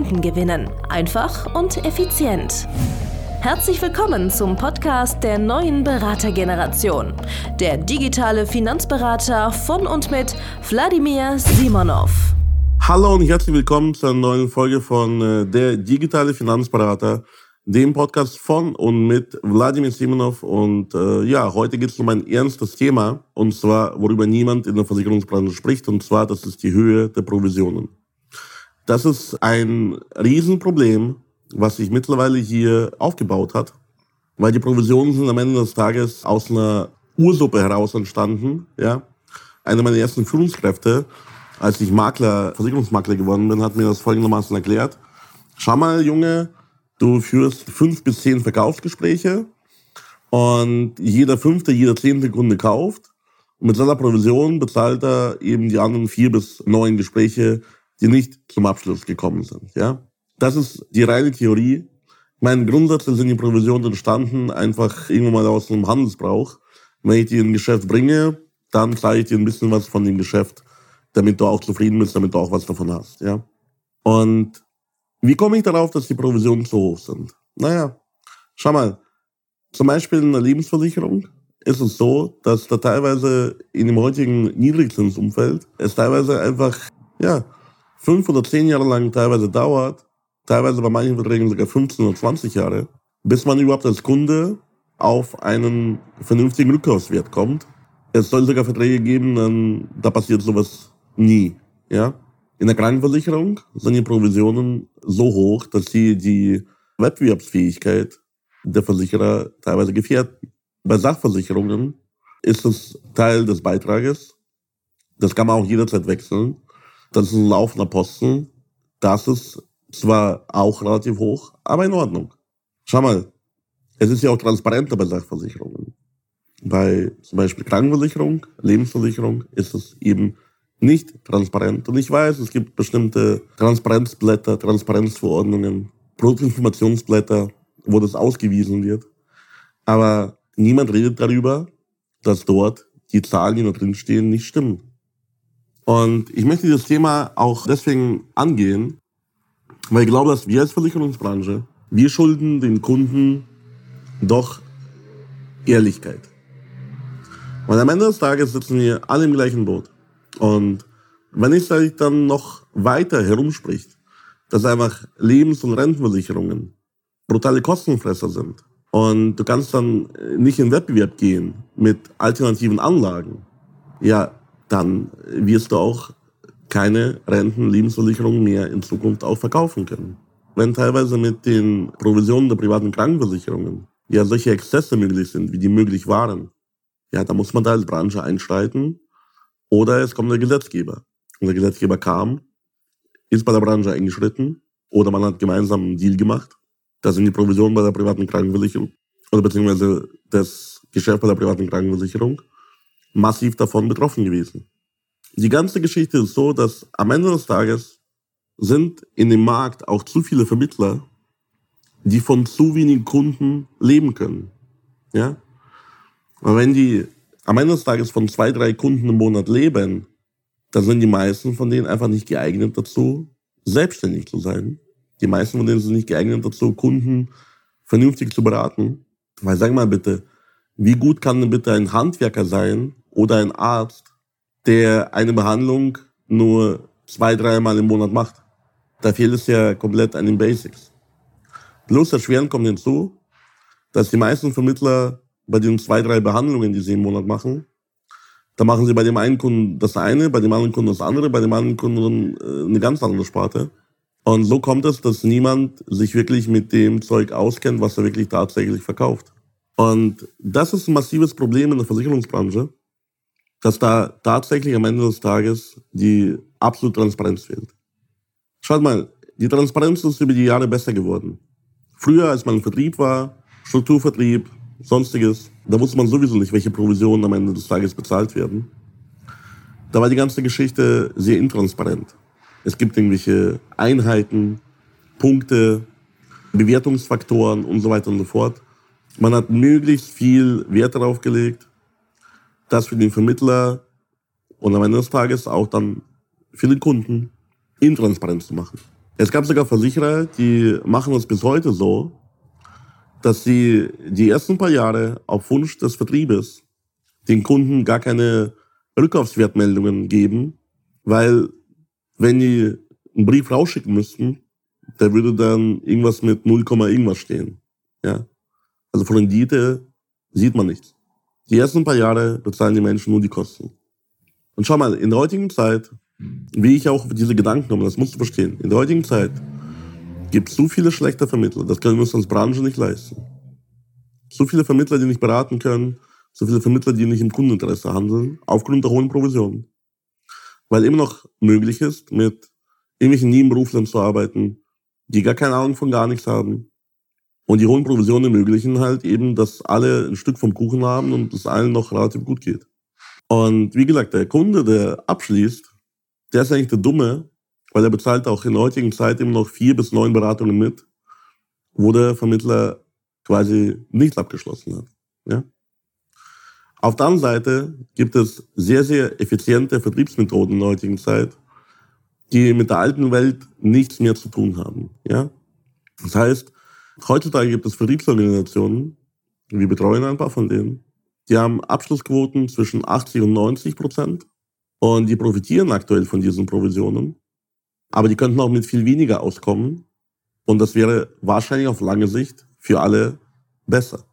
Kunden gewinnen. Einfach und effizient. Herzlich willkommen zum Podcast der neuen Beratergeneration. Der digitale Finanzberater von und mit Wladimir Simonov. Hallo und herzlich willkommen zur neuen Folge von äh, Der digitale Finanzberater, dem Podcast von und mit Wladimir Simonov. Und äh, ja, heute geht es um ein ernstes Thema, und zwar, worüber niemand in der Versicherungsbranche spricht, und zwar, das ist die Höhe der Provisionen. Das ist ein Riesenproblem, was sich mittlerweile hier aufgebaut hat, weil die Provisionen sind am Ende des Tages aus einer Ursuppe heraus entstanden. Ja, eine meiner ersten Führungskräfte, als ich Makler, Versicherungsmakler geworden bin, hat mir das folgendermaßen erklärt: Schau mal, Junge, du führst fünf bis zehn Verkaufsgespräche und jeder fünfte, jeder zehnte Kunde kauft. Und mit seiner Provision bezahlt er eben die anderen vier bis neun Gespräche, die nicht zum Abschluss gekommen sind. Ja, das ist die reine Theorie. Mein Grundsatz sind die Provisionen entstanden einfach irgendwann mal aus einem Handelsbrauch. Wenn ich dir ein Geschäft bringe, dann zeige ich dir ein bisschen was von dem Geschäft, damit du auch zufrieden bist, damit du auch was davon hast. Ja. Und wie komme ich darauf, dass die Provisionen so hoch sind? Naja, schau mal, zum Beispiel in der Lebensversicherung ist es so, dass da teilweise in dem heutigen Niedrigzinsumfeld es teilweise einfach, ja, fünf oder zehn Jahre lang teilweise dauert, teilweise bei manchen Verträgen sogar 15 oder 20 Jahre, bis man überhaupt als Kunde auf einen vernünftigen Rückkaufswert kommt. Es soll sogar Verträge geben, dann, da passiert sowas nie. Ja? In der Krankenversicherung sind die Provisionen so hoch, dass sie die Wettbewerbsfähigkeit der Versicherer teilweise gefährden. Bei Sachversicherungen ist es Teil des Beitrages. Das kann man auch jederzeit wechseln. Das ist ein laufender Posten. Das ist zwar auch relativ hoch, aber in Ordnung. Schau mal, es ist ja auch transparenter bei Sachversicherungen. Bei zum Beispiel Krankenversicherung, Lebensversicherung ist es eben nicht transparent. Und ich weiß, es gibt bestimmte Transparenzblätter, Transparenzverordnungen, Produktinformationsblätter, wo das ausgewiesen wird. Aber niemand redet darüber, dass dort die Zahlen, die da drin stehen, nicht stimmen. Und ich möchte dieses Thema auch deswegen angehen, weil ich glaube, dass wir als Versicherungsbranche, wir schulden den Kunden doch Ehrlichkeit. Und am Ende des Tages sitzen wir alle im gleichen Boot. Und wenn es sich dann noch weiter herumspricht, dass einfach Lebens- und Rentenversicherungen brutale Kostenfresser sind und du kannst dann nicht in Wettbewerb gehen mit alternativen Anlagen, ja, dann wirst du auch keine Renten-Lebensversicherung mehr in Zukunft auch verkaufen können. Wenn teilweise mit den Provisionen der privaten Krankenversicherungen ja solche Exzesse möglich sind, wie die möglich waren, ja, da muss man da als Branche einschreiten oder es kommt der Gesetzgeber. Und der Gesetzgeber kam, ist bei der Branche eingeschritten oder man hat gemeinsam einen Deal gemacht. Da sind die Provisionen bei der privaten Krankenversicherung oder beziehungsweise das Geschäft bei der privaten Krankenversicherung massiv davon betroffen gewesen. Die ganze Geschichte ist so, dass am Ende des Tages sind in dem Markt auch zu viele Vermittler, die von zu wenigen Kunden leben können. Ja? Aber wenn die am Ende des Tages von zwei, drei Kunden im Monat leben, dann sind die meisten von denen einfach nicht geeignet dazu, selbstständig zu sein. Die meisten von denen sind nicht geeignet dazu, Kunden vernünftig zu beraten. Weil sag mal bitte, wie gut kann denn bitte ein Handwerker sein, oder ein Arzt, der eine Behandlung nur zwei, dreimal im Monat macht. Da fehlt es ja komplett an den Basics. Bloß erschwerend kommt hinzu, dass die meisten Vermittler bei den zwei, drei Behandlungen, die sie im Monat machen, da machen sie bei dem einen Kunden das eine, bei dem anderen Kunden das andere, bei dem anderen Kunden äh, eine ganz andere Sparte. Und so kommt es, dass niemand sich wirklich mit dem Zeug auskennt, was er wirklich tatsächlich verkauft. Und das ist ein massives Problem in der Versicherungsbranche, dass da tatsächlich am Ende des Tages die absolute Transparenz fehlt. Schaut mal, die Transparenz ist über die Jahre besser geworden. Früher, als man im Vertrieb war, Strukturvertrieb, sonstiges, da wusste man sowieso nicht, welche Provisionen am Ende des Tages bezahlt werden. Da war die ganze Geschichte sehr intransparent. Es gibt irgendwelche Einheiten, Punkte, Bewertungsfaktoren und so weiter und so fort. Man hat möglichst viel Wert darauf gelegt, das für den Vermittler und am Ende des Tages auch dann für den Kunden intransparent zu machen. Es gab sogar Versicherer, die machen es bis heute so, dass sie die ersten paar Jahre auf Wunsch des Vertriebes den Kunden gar keine Rückkaufswertmeldungen geben, weil wenn die einen Brief rausschicken müssten, da würde dann irgendwas mit 0, irgendwas stehen. Ja? Also von Rendite sieht man nichts. Die ersten paar Jahre bezahlen die Menschen nur die Kosten. Und schau mal, in der heutigen Zeit, wie ich auch diese Gedanken komme, das musst du verstehen, in der heutigen Zeit gibt es so viele schlechte Vermittler, das können wir uns als Branche nicht leisten. So viele Vermittler, die nicht beraten können, so viele Vermittler, die nicht im Kundeninteresse handeln, aufgrund der hohen Provisionen. Weil immer noch möglich ist, mit irgendwelchen Nebenberuflern zu arbeiten, die gar keine Ahnung von gar nichts haben. Und die hohen Provisionen ermöglichen halt eben, dass alle ein Stück vom Kuchen haben und es allen noch relativ gut geht. Und wie gesagt, der Kunde, der abschließt, der ist eigentlich der Dumme, weil er bezahlt auch in der heutigen Zeit immer noch vier bis neun Beratungen mit, wo der Vermittler quasi nichts abgeschlossen hat. Ja? Auf der anderen Seite gibt es sehr, sehr effiziente Vertriebsmethoden in der heutigen Zeit, die mit der alten Welt nichts mehr zu tun haben. Ja? Das heißt, heutzutage gibt es Vertriebsorganisationen, wir betreuen ein paar von denen, die haben Abschlussquoten zwischen 80 und 90 Prozent und die profitieren aktuell von diesen Provisionen. Aber die könnten auch mit viel weniger auskommen. Und das wäre wahrscheinlich auf lange Sicht für alle besser.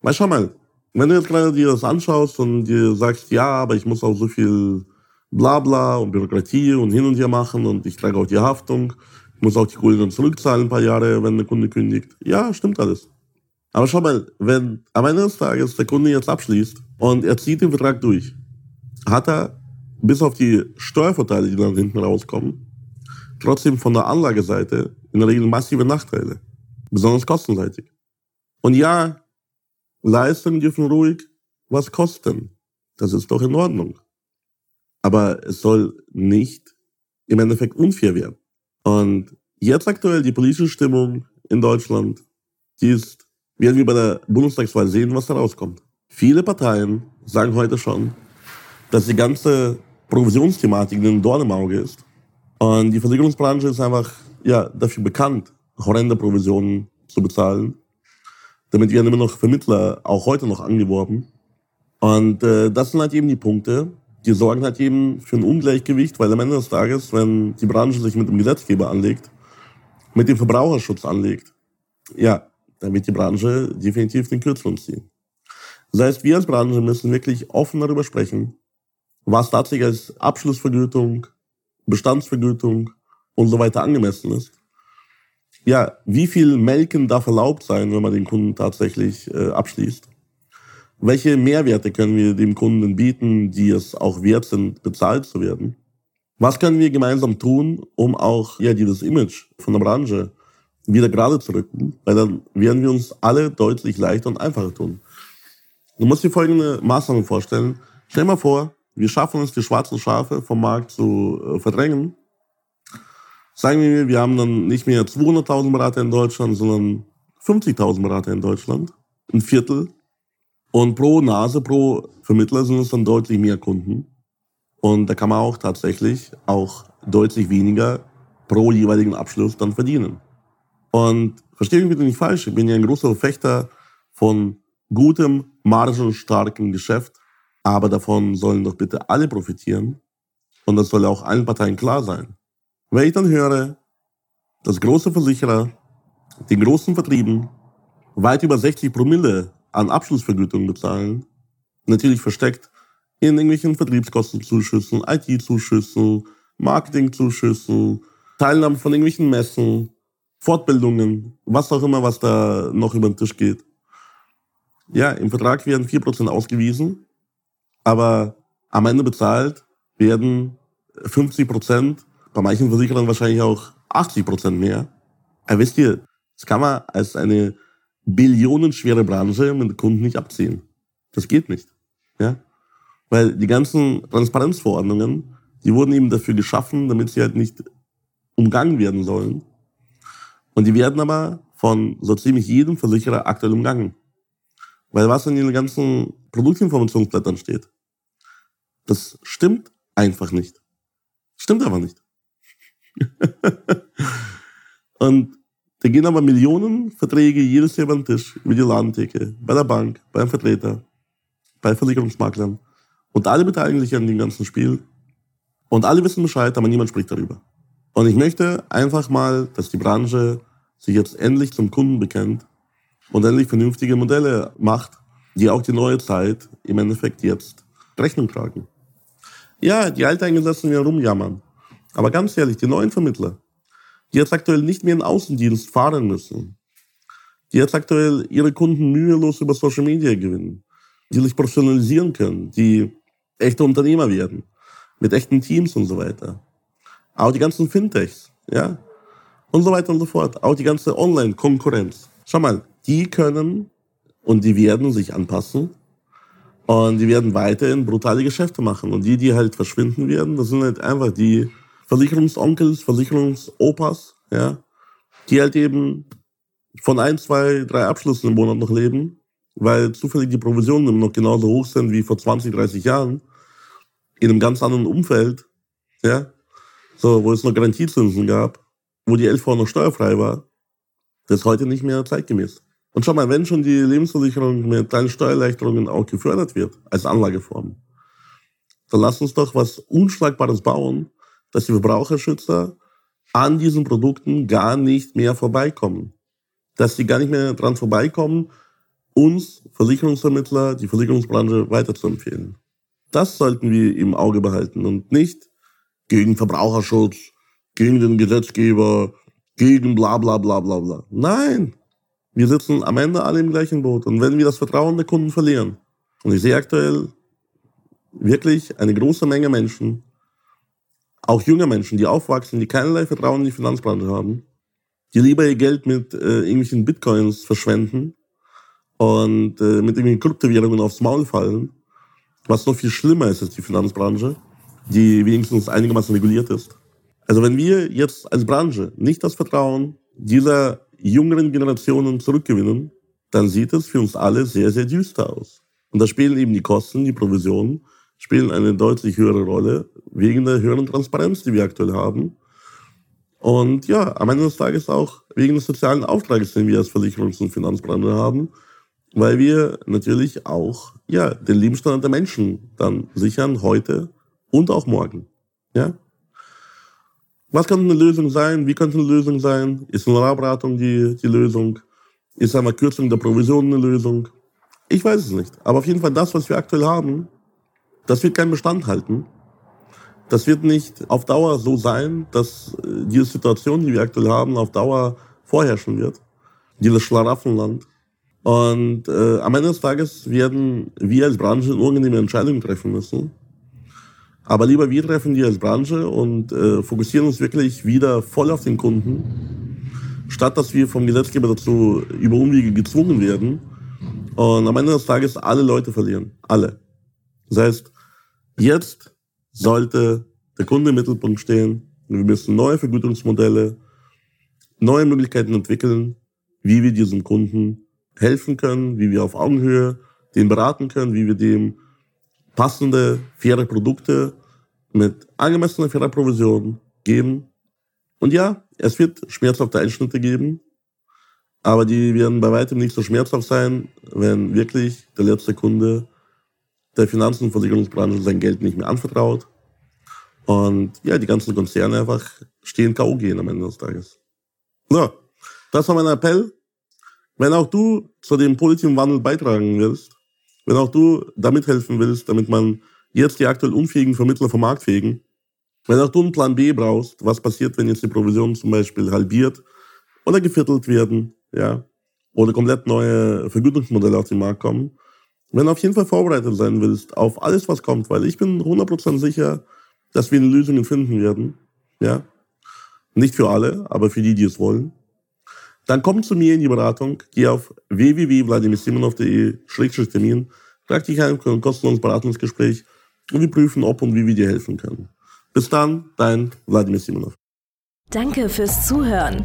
Weil schau mal, wenn du jetzt gerade dir das anschaust und dir sagst, ja, aber ich muss auch so viel Blabla und Bürokratie und hin und her machen und ich trage auch die Haftung, muss auch die Kohle dann zurückzahlen ein paar Jahre, wenn der Kunde kündigt. Ja, stimmt alles. Aber schau mal, wenn am Ende des Tages der Kunde jetzt abschließt und er zieht den Vertrag durch, hat er bis auf die Steuervorteile, die dann hinten rauskommen, trotzdem von der Anlageseite in der Regel massive Nachteile, besonders kostenseitig. Und ja, Leistungen dürfen ruhig was kosten. Das ist doch in Ordnung. Aber es soll nicht im Endeffekt unfair werden. Und jetzt aktuell die politische Stimmung in Deutschland, die ist, werden wir bei der Bundestagswahl sehen, was da rauskommt. Viele Parteien sagen heute schon, dass die ganze Provisionsthematik ein Dorn im Auge ist. Und die Versicherungsbranche ist einfach ja, dafür bekannt, horrende Provisionen zu bezahlen. Damit werden immer noch Vermittler auch heute noch angeworben. Und äh, das sind halt eben die Punkte, die sorgen halt eben für ein Ungleichgewicht, weil am Ende des Tages, wenn die Branche sich mit dem Gesetzgeber anlegt, mit dem Verbraucherschutz anlegt, ja, dann wird die Branche definitiv den Kürzeren ziehen. Das heißt, wir als Branche müssen wirklich offen darüber sprechen, was tatsächlich als Abschlussvergütung, Bestandsvergütung und so weiter angemessen ist. Ja, wie viel Melken darf erlaubt sein, wenn man den Kunden tatsächlich äh, abschließt? Welche Mehrwerte können wir dem Kunden bieten, die es auch wert sind, bezahlt zu werden? Was können wir gemeinsam tun, um auch ja, dieses Image von der Branche wieder gerade zu rücken? Weil dann werden wir uns alle deutlich leichter und einfacher tun. Du musst dir folgende Maßnahmen vorstellen. Stell dir mal vor, wir schaffen es, die schwarzen Schafe vom Markt zu äh, verdrängen. Sagen wir, wir haben dann nicht mehr 200.000 Berater in Deutschland, sondern 50.000 Berater in Deutschland. Ein Viertel. Und pro Nase, pro Vermittler sind es dann deutlich mehr Kunden. Und da kann man auch tatsächlich auch deutlich weniger pro jeweiligen Abschluss dann verdienen. Und verstehe mich bitte nicht falsch, ich bin ja ein großer Verfechter von gutem, margenstarken Geschäft. Aber davon sollen doch bitte alle profitieren. Und das soll auch allen Parteien klar sein. Wenn ich dann höre, dass große Versicherer den großen Vertrieben weit über 60 Promille an Abschlussvergütung bezahlen, natürlich versteckt in irgendwelchen Vertriebskostenzuschüssen, IT-Zuschüssen, Marketingzuschüssen, Teilnahme von irgendwelchen Messen, Fortbildungen, was auch immer, was da noch über den Tisch geht. Ja, im Vertrag werden 4% ausgewiesen aber am Ende bezahlt werden 50 Prozent Bei manchen Versicherern wahrscheinlich auch 80 Prozent mehr. Aber wisst ihr, das kann man als eine billionenschwere Branche mit Kunden nicht abziehen. Das geht nicht. Ja? Weil die ganzen Transparenzverordnungen, die wurden eben dafür geschaffen, damit sie halt nicht umgangen werden sollen. Und die werden aber von so ziemlich jedem Versicherer aktuell umgangen. Weil was in den ganzen Produktinformationsblättern steht, das stimmt einfach nicht. Stimmt aber nicht. und da gehen aber Millionen Verträge jedes Jahr über den Tisch, über die Ladentheke, bei der Bank, beim Vertreter, bei Versicherungsmaklern. Und alle beteiligen sich an dem ganzen Spiel. Und alle wissen Bescheid, aber niemand spricht darüber. Und ich möchte einfach mal, dass die Branche sich jetzt endlich zum Kunden bekennt und endlich vernünftige Modelle macht, die auch die neue Zeit im Endeffekt jetzt Rechnung tragen. Ja, die Alteingesessenen wieder rumjammern. Aber ganz ehrlich, die neuen Vermittler, die jetzt aktuell nicht mehr in Außendienst fahren müssen, die jetzt aktuell ihre Kunden mühelos über Social Media gewinnen, die sich professionalisieren können, die echte Unternehmer werden, mit echten Teams und so weiter. Auch die ganzen Fintechs, ja, und so weiter und so fort. Auch die ganze Online-Konkurrenz. Schau mal, die können und die werden sich anpassen und die werden weiterhin brutale Geschäfte machen. Und die, die halt verschwinden werden, das sind halt einfach die Versicherungsonkels, Versicherungsopas, ja, die halt eben von ein, zwei, drei Abschlüssen im Monat noch leben, weil zufällig die Provisionen immer noch genauso hoch sind wie vor 20, 30 Jahren, in einem ganz anderen Umfeld, ja, so, wo es noch Garantiezinsen gab, wo die LV noch steuerfrei war, das ist heute nicht mehr zeitgemäß. Und schau mal, wenn schon die Lebensversicherung mit kleinen Steuererleichterungen auch gefördert wird, als Anlageform, dann lass uns doch was Unschlagbares bauen, dass die Verbraucherschützer an diesen Produkten gar nicht mehr vorbeikommen. Dass sie gar nicht mehr dran vorbeikommen, uns Versicherungsvermittler, die Versicherungsbranche weiterzuempfehlen. Das sollten wir im Auge behalten und nicht gegen Verbraucherschutz, gegen den Gesetzgeber, gegen bla bla bla bla bla. Nein, wir sitzen am Ende alle im gleichen Boot. Und wenn wir das Vertrauen der Kunden verlieren, und ich sehe aktuell wirklich eine große Menge Menschen, auch junge Menschen, die aufwachsen, die keinerlei Vertrauen in die Finanzbranche haben, die lieber ihr Geld mit äh, irgendwelchen Bitcoins verschwenden und äh, mit irgendwelchen Kryptowährungen aufs Maul fallen, was noch viel schlimmer ist als die Finanzbranche, die wenigstens einigermaßen reguliert ist. Also wenn wir jetzt als Branche nicht das Vertrauen dieser jüngeren Generationen zurückgewinnen, dann sieht es für uns alle sehr, sehr düster aus. Und da spielen eben die Kosten, die Provisionen, spielen eine deutlich höhere Rolle wegen der höheren Transparenz, die wir aktuell haben. Und ja, am Ende des Tages auch wegen des sozialen Auftrages, den wir als Versicherungs- und Finanzbranche haben, weil wir natürlich auch ja, den Lebensstandard der Menschen dann sichern, heute und auch morgen. Ja? Was könnte eine Lösung sein? Wie könnte eine Lösung sein? Ist eine Honorarberatung die, die Lösung? Ist eine Kürzung der Provision eine Lösung? Ich weiß es nicht. Aber auf jeden Fall das, was wir aktuell haben, das wird keinen Bestand halten. Das wird nicht auf Dauer so sein, dass äh, diese Situation, die wir aktuell haben, auf Dauer vorherrschen wird. Dieses Schlaraffenland. Und äh, am Ende des Tages werden wir als Branche unangenehme Entscheidungen treffen müssen. Aber lieber wir treffen die als Branche und äh, fokussieren uns wirklich wieder voll auf den Kunden, statt dass wir vom Gesetzgeber dazu über Umwege gezwungen werden und am Ende des Tages alle Leute verlieren. Alle. Das heißt, jetzt sollte der Kunde im Mittelpunkt stehen. Wir müssen neue Vergütungsmodelle, neue Möglichkeiten entwickeln, wie wir diesem Kunden helfen können, wie wir auf Augenhöhe den beraten können, wie wir dem passende, faire Produkte mit angemessener, fairer Provision geben. Und ja, es wird schmerzhafte Einschnitte geben, aber die werden bei weitem nicht so schmerzhaft sein, wenn wirklich der letzte Kunde der Finanzen- und Versicherungsbranche sein Geld nicht mehr anvertraut. Und ja, die ganzen Konzerne einfach stehen K.O. gehen am Ende des Tages. So, das war mein Appell. Wenn auch du zu dem positiven Wandel beitragen willst, wenn auch du damit helfen willst, damit man jetzt die aktuell unfähigen Vermittler vom Markt fegen, wenn auch du einen Plan B brauchst, was passiert, wenn jetzt die Provisionen zum Beispiel halbiert oder geviertelt werden, ja, oder komplett neue Vergütungsmodelle auf den Markt kommen, wenn du auf jeden Fall vorbereitet sein willst auf alles, was kommt, weil ich bin 100% sicher, dass wir Lösungen finden werden. Ja? Nicht für alle, aber für die, die es wollen. Dann komm zu mir in die Beratung. Geh auf www.vladimirsimonov.de-termin. Trag dich ein für ein kostenloses Beratungsgespräch und wir prüfen, ob und wie wir dir helfen können. Bis dann, dein Wladimir Simonov. Danke fürs Zuhören.